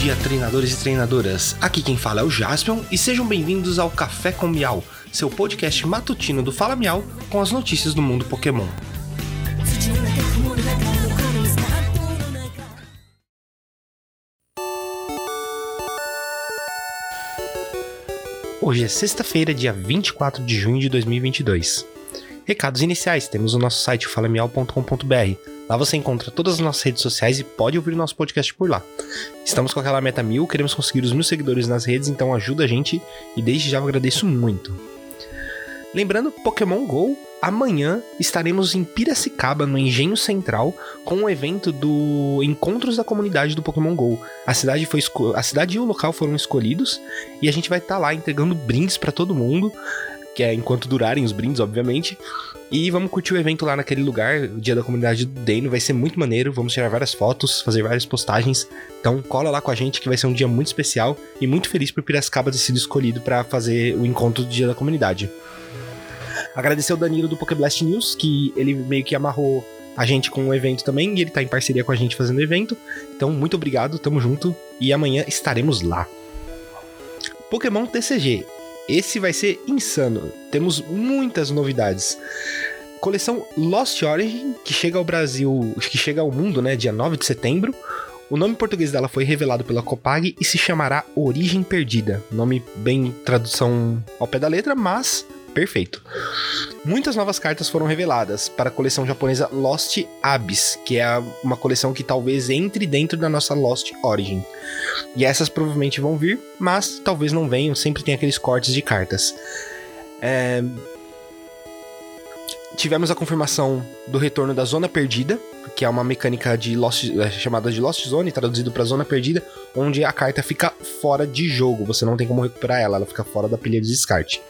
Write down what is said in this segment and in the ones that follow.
dia, treinadores e treinadoras. Aqui quem fala é o Jaspion e sejam bem-vindos ao Café com Miau, seu podcast matutino do Fala Miau com as notícias do mundo Pokémon. Hoje é sexta-feira, dia 24 de junho de 2022. Recados iniciais: temos o nosso site falamial.com.br. Lá você encontra todas as nossas redes sociais e pode ouvir o nosso podcast por lá. Estamos com aquela meta mil, queremos conseguir os mil seguidores nas redes, então ajuda a gente e desde já eu agradeço muito. Lembrando, Pokémon GO, amanhã estaremos em Piracicaba, no Engenho Central, com um evento do Encontros da Comunidade do Pokémon GO. A cidade, foi a cidade e o local foram escolhidos e a gente vai estar tá lá entregando brindes para todo mundo que é enquanto durarem os brindes, obviamente. E vamos curtir o evento lá naquele lugar, o dia da comunidade do Deno, vai ser muito maneiro, vamos tirar várias fotos, fazer várias postagens. Então cola lá com a gente que vai ser um dia muito especial e muito feliz por Piracicaba ter sido escolhido para fazer o encontro do dia da comunidade. Agradecer o Danilo do Pokéblast News, que ele meio que amarrou a gente com o evento também, e ele tá em parceria com a gente fazendo o evento. Então, muito obrigado, tamo junto, e amanhã estaremos lá. Pokémon TCG. Esse vai ser insano. Temos muitas novidades. Coleção Lost Origin, que chega ao Brasil, que chega ao mundo, né, dia 9 de setembro. O nome português dela foi revelado pela Copag e se chamará Origem Perdida. Nome bem tradução ao pé da letra, mas perfeito. Muitas novas cartas foram reveladas para a coleção japonesa Lost Abyss, que é uma coleção que talvez entre dentro da nossa Lost Origin. E essas provavelmente vão vir, mas talvez não venham, sempre tem aqueles cortes de cartas. É... Tivemos a confirmação do retorno da Zona Perdida, que é uma mecânica de Lost, é, chamada de Lost Zone, traduzido para Zona Perdida, onde a carta fica fora de jogo, você não tem como recuperar ela, ela fica fora da pilha de descarte.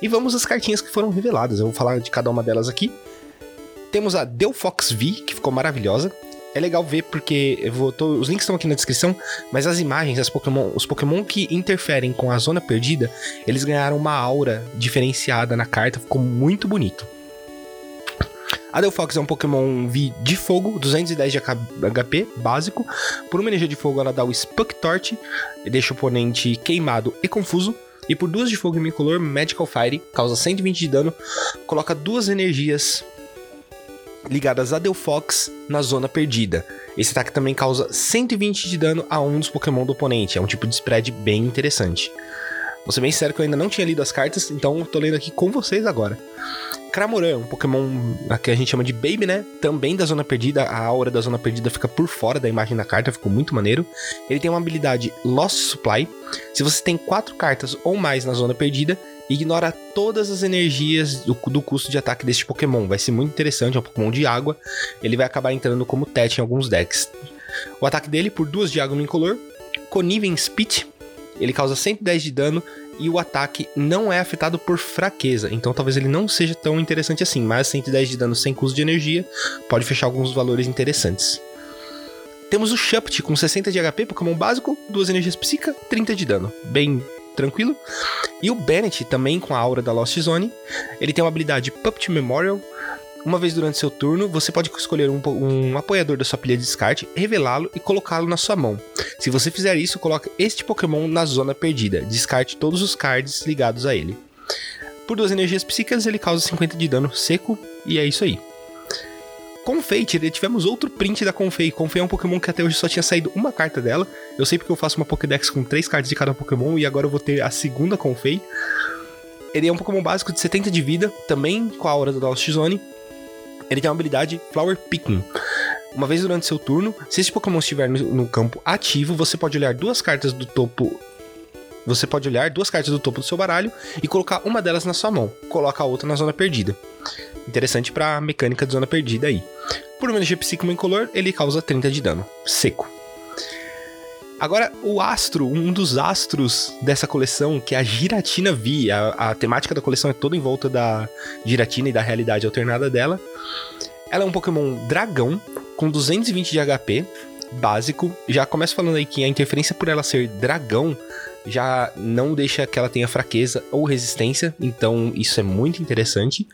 E vamos às cartinhas que foram reveladas, eu vou falar de cada uma delas aqui. Temos a Delphox V, que ficou maravilhosa. É legal ver porque eu vou, tô, os links estão aqui na descrição, mas as imagens, as Pokémon, os Pokémon que interferem com a zona perdida, eles ganharam uma aura diferenciada na carta, ficou muito bonito. A Delphox é um Pokémon V de fogo, 210 de HP básico. Por uma energia de fogo, ela dá o Spuck Torch, deixa o oponente queimado e confuso. E por duas de fogo em incolor, Magical Fire, causa 120 de dano, coloca duas energias ligadas a Delphox na zona perdida. Esse ataque também causa 120 de dano a um dos Pokémon do oponente, é um tipo de spread bem interessante. Vou ser bem sincero que eu ainda não tinha lido as cartas, então tô lendo aqui com vocês agora. Cramoran, um Pokémon que a gente chama de Baby, né? Também da Zona Perdida, a aura da Zona Perdida fica por fora da imagem da carta, ficou muito maneiro. Ele tem uma habilidade Lost Supply. Se você tem quatro cartas ou mais na Zona Perdida, ignora todas as energias do, do custo de ataque deste Pokémon. Vai ser muito interessante, é um Pokémon de água. Ele vai acabar entrando como Tet em alguns decks. O ataque dele, por duas de água incolor, Conniving Spit, ele causa 110 de dano e o ataque não é afetado por fraqueza, então talvez ele não seja tão interessante assim, mas 110 de dano sem custo de energia pode fechar alguns valores interessantes. Temos o Shupt com 60 de HP, Pokémon básico, 2 energias psíquica, 30 de dano, bem tranquilo. E o Bennett também com a aura da Lost Zone, ele tem uma habilidade Puppet Memorial, uma vez durante seu turno, você pode escolher um, um apoiador da sua pilha de descarte, revelá-lo e colocá-lo na sua mão. Se você fizer isso, coloque este Pokémon na zona perdida. Descarte todos os cards ligados a ele. Por duas energias psíquicas, ele causa 50 de dano seco, e é isso aí. Confeite, tivemos outro print da Confei. Confei é um Pokémon que até hoje só tinha saído uma carta dela. Eu sei porque eu faço uma Pokédex com três cartas de cada Pokémon e agora eu vou ter a segunda Confei. Ele é um Pokémon básico de 70 de vida, também com a aura da Lost Zone. Ele tem uma habilidade Flower Picking. Uma vez durante seu turno, se esse Pokémon estiver no, no campo ativo, você pode olhar duas cartas do topo você pode olhar duas cartas do topo do seu baralho e colocar uma delas na sua mão. Coloca a outra na zona perdida. Interessante para a mecânica de zona perdida aí. Por uma energia psíquica incolor, ele causa 30 de dano. Seco. Agora, o astro, um dos astros dessa coleção, que é a Giratina V. A, a temática da coleção é toda em volta da Giratina e da realidade alternada dela. Ela é um Pokémon dragão, com 220 de HP, básico. Já começo falando aí que a interferência por ela ser dragão já não deixa que ela tenha fraqueza ou resistência, então isso é muito interessante.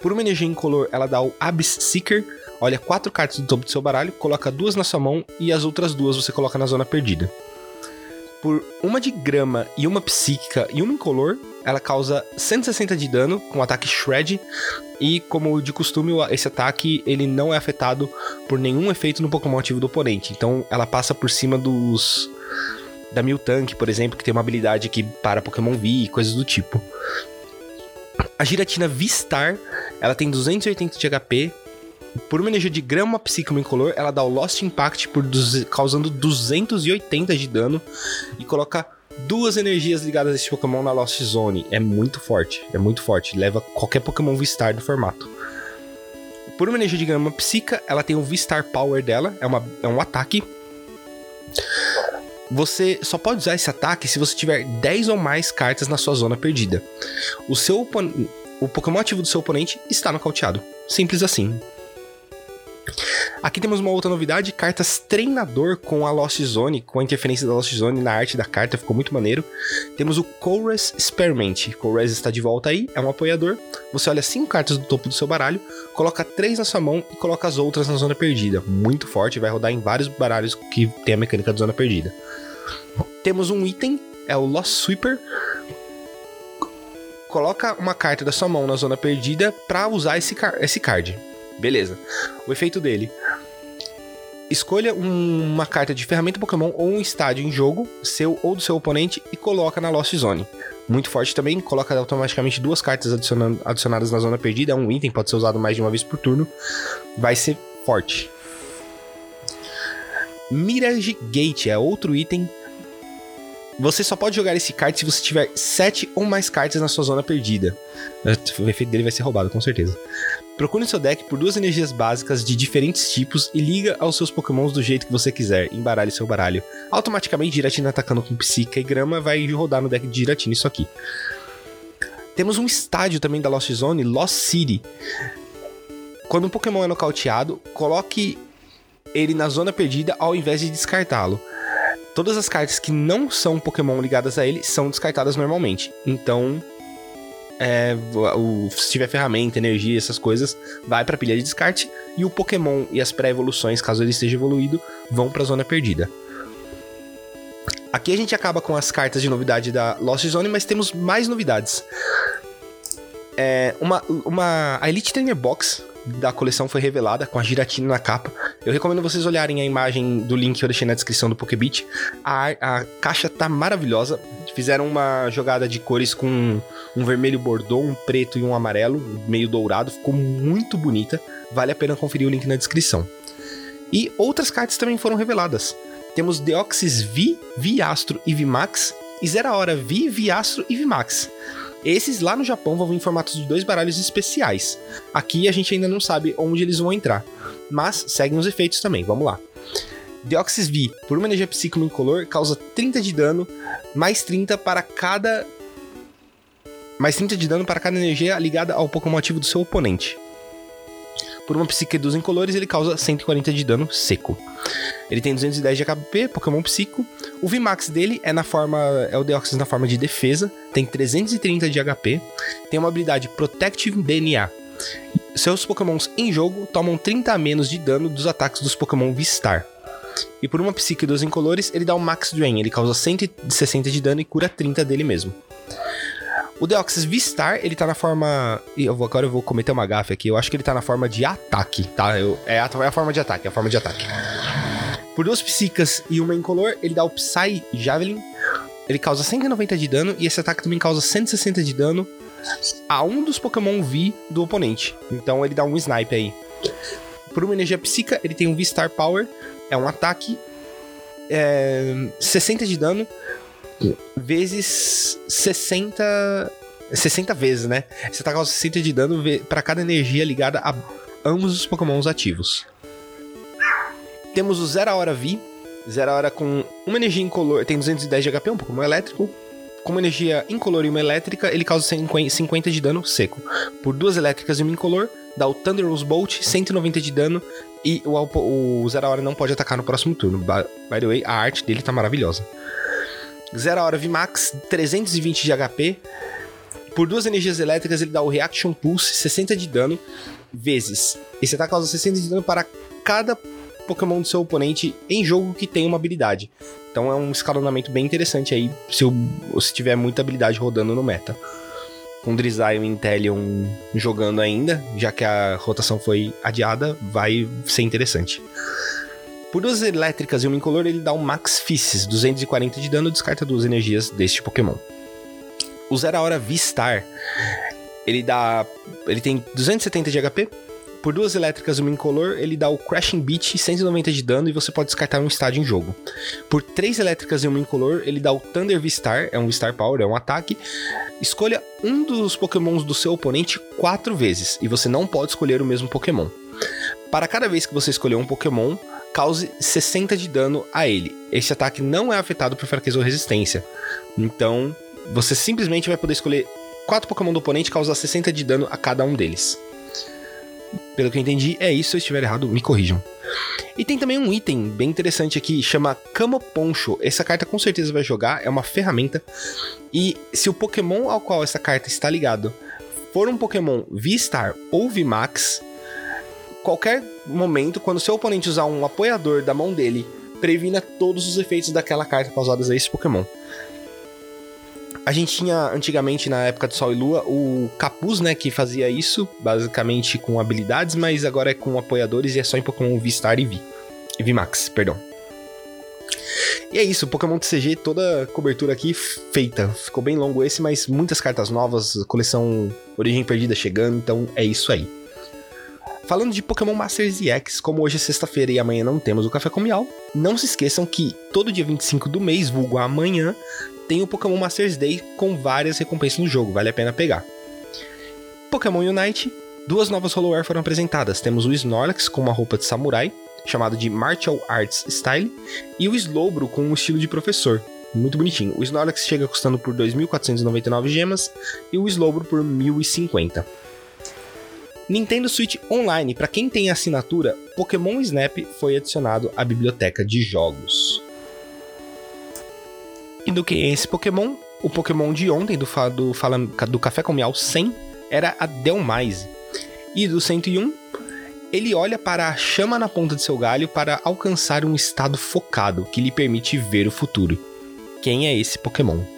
Por uma energia incolor, ela dá o Abyss Seeker, olha quatro cartas do topo do seu baralho, coloca duas na sua mão e as outras duas você coloca na zona perdida. Por uma de grama e uma psíquica e uma incolor, ela causa 160 de dano com ataque Shred. E como de costume, esse ataque ele não é afetado por nenhum efeito no Pokémon ativo do oponente. Então ela passa por cima dos. Da Miltank, por exemplo, que tem uma habilidade que para Pokémon V e coisas do tipo. A Giratina V-Star, ela tem 280 de HP, por uma energia de grama psíquico incolor, ela dá o Lost Impact por causando 280 de dano e coloca duas energias ligadas a esse Pokémon na Lost Zone. É muito forte, é muito forte. Leva qualquer Pokémon V-Star do formato. Por uma energia de grama psíquica, ela tem o V-Star Power dela, é, uma, é um ataque. Você só pode usar esse ataque se você tiver 10 ou mais cartas na sua zona perdida. O seu o Pokémon ativo do seu oponente está nocauteado. Simples assim. Aqui temos uma outra novidade, cartas treinador com a Lost Zone, com a interferência da Lost Zone na arte da carta, ficou muito maneiro. Temos o Chorus Experiment, Chorus está de volta aí, é um apoiador. Você olha 5 cartas do topo do seu baralho, coloca 3 na sua mão e coloca as outras na zona perdida. Muito forte, vai rodar em vários baralhos que tem a mecânica da zona perdida. Temos um item, é o Lost Sweeper, coloca uma carta da sua mão na zona perdida para usar esse, esse card. Beleza. O efeito dele. Escolha um, uma carta de ferramenta Pokémon ou um estádio em jogo, seu ou do seu oponente, e coloca na Lost Zone. Muito forte também, coloca automaticamente duas cartas adicionadas na zona perdida. É um item, pode ser usado mais de uma vez por turno. Vai ser forte. Mirage Gate é outro item. Você só pode jogar esse card se você tiver 7 ou mais cartas na sua zona perdida. O efeito dele vai ser roubado, com certeza. Procure seu deck por duas energias básicas de diferentes tipos e liga aos seus pokémons do jeito que você quiser, embaralhe seu baralho. Automaticamente, Giratina atacando com Psica e Grama vai rodar no deck de Giratina isso aqui. Temos um estádio também da Lost Zone, Lost City. Quando um Pokémon é nocauteado, coloque ele na zona perdida ao invés de descartá-lo. Todas as cartas que não são Pokémon ligadas a ele são descartadas normalmente. Então, é, o, se tiver ferramenta, energia, essas coisas, vai para pilha de descarte e o Pokémon e as pré-evoluções, caso ele esteja evoluído, vão para zona perdida. Aqui a gente acaba com as cartas de novidade da Lost Zone, mas temos mais novidades. É, uma, uma, a Elite Trainer Box da coleção foi revelada com a giratina na capa. Eu recomendo vocês olharem a imagem do link que eu deixei na descrição do Pokébit. A, a caixa tá maravilhosa. Fizeram uma jogada de cores com um vermelho bordô, um preto e um amarelo, meio dourado. Ficou muito bonita. Vale a pena conferir o link na descrição. E outras cartas também foram reveladas. Temos Deoxys V, Viastro e Vimax, e Zera Hora V, Viastro e Vimax. Esses lá no Japão vão vir em formatos de dois baralhos especiais. Aqui a gente ainda não sabe onde eles vão entrar, mas seguem os efeitos também, vamos lá. Deoxys V, por uma energia psíquica incolor, causa 30 de dano, mais 30 para cada. Mais 30 de dano para cada energia ligada ao Pokémon ativo do seu oponente. Por uma psique dos incolores, ele causa 140 de dano seco. Ele tem 210 de HP, Pokémon Psico. O VMAX dele é na forma. É o Deoxys na forma de defesa. Tem 330 de HP. Tem uma habilidade Protective DNA. Seus Pokémons em jogo tomam 30 a menos de dano dos ataques dos Pokémon V-Star. E por uma psique dos incolores, ele dá o Max Drain. Ele causa 160 de dano e cura 30 dele mesmo. O Deoxys V-Star, ele tá na forma. Eu vou, agora eu vou cometer uma gafe aqui. Eu acho que ele tá na forma de ataque, tá? Eu, é, a, é a forma de ataque, é a forma de ataque. Por duas psicas e uma incolor, ele dá o Psy Javelin. Ele causa 190 de dano e esse ataque também causa 160 de dano a um dos Pokémon V do oponente. Então ele dá um snipe aí. Por uma energia psica, ele tem um V-Star Power. É um ataque. É, 60 de dano. Vezes 60. 60 vezes, né? Você tá causando 60 de dano para cada energia ligada a ambos os Pokémons ativos. Temos o Zero Hora V. Zero Hora com uma energia incolor, tem 210 de HP, um Pokémon elétrico. Com uma energia incolor e uma elétrica, ele causa 50 de dano seco. Por duas elétricas e uma incolor, dá o Thunderous Bolt, 190 de dano. E o, o Zero Hora não pode atacar no próximo turno. By the way, a arte dele tá maravilhosa. Zero Hora VMAX, 320 de HP. Por duas energias elétricas, ele dá o Reaction Pulse, 60 de dano, vezes. Esse ataque causa 60 de dano para cada Pokémon do seu oponente em jogo que tem uma habilidade. Então é um escalonamento bem interessante aí, se, se tiver muita habilidade rodando no meta. Com Drizzile e Inteleon jogando ainda, já que a rotação foi adiada, vai ser interessante. Por duas elétricas e uma incolor, ele dá um Max Fisses, 240 de dano, descarta duas energias deste Pokémon. O Zero Hora V-Star, ele dá. Ele tem 270 de HP. Por duas elétricas e uma incolor, ele dá o Crashing Beat, 190 de dano, e você pode descartar um estádio em jogo. Por três elétricas e uma incolor, ele dá o Thunder V-Star, é um V-Star Power, é um ataque. Escolha um dos pokémons do seu oponente quatro vezes, e você não pode escolher o mesmo Pokémon. Para cada vez que você escolher um Pokémon, cause 60 de dano a ele. Esse ataque não é afetado por fraqueza ou resistência. Então, você simplesmente vai poder escolher quatro Pokémon do oponente e causar 60 de dano a cada um deles. Pelo que eu entendi, é isso. Se eu estiver errado, me corrijam. E tem também um item bem interessante aqui, chama Camo Poncho. Essa carta com certeza vai jogar, é uma ferramenta. E se o Pokémon ao qual essa carta está ligado for um Pokémon V-Star ou V-Max, qualquer momento, quando seu oponente usar um apoiador da mão dele, previna todos os efeitos daquela carta causados a esse Pokémon. A gente tinha antigamente, na época do Sol e Lua, o Capuz, né, que fazia isso, basicamente com habilidades, mas agora é com apoiadores e é só em Pokémon V-Star e V. E V-Max, perdão. E é isso, Pokémon TCG, toda a cobertura aqui feita. Ficou bem longo esse, mas muitas cartas novas, coleção Origem Perdida chegando, então é isso aí. Falando de Pokémon Masters EX, como hoje é sexta-feira e amanhã não temos o Café com Miau, não se esqueçam que todo dia 25 do mês, vulgo amanhã, tem o Pokémon Masters Day com várias recompensas no jogo, vale a pena pegar. Pokémon Unite, duas novas Hollow foram apresentadas. Temos o Snorlax com uma roupa de samurai, chamado de Martial Arts Style, e o Slowbro com um estilo de professor. Muito bonitinho. O Snorlax chega custando por 2.499 gemas e o Slowbro por 1.050. Nintendo Switch Online, para quem tem assinatura, Pokémon Snap foi adicionado à biblioteca de jogos. E do que é esse Pokémon? O Pokémon de ontem, do, do, do Café com Miau 100, era a Delmise. E do 101, ele olha para a chama na ponta de seu galho para alcançar um estado focado que lhe permite ver o futuro. Quem é esse Pokémon?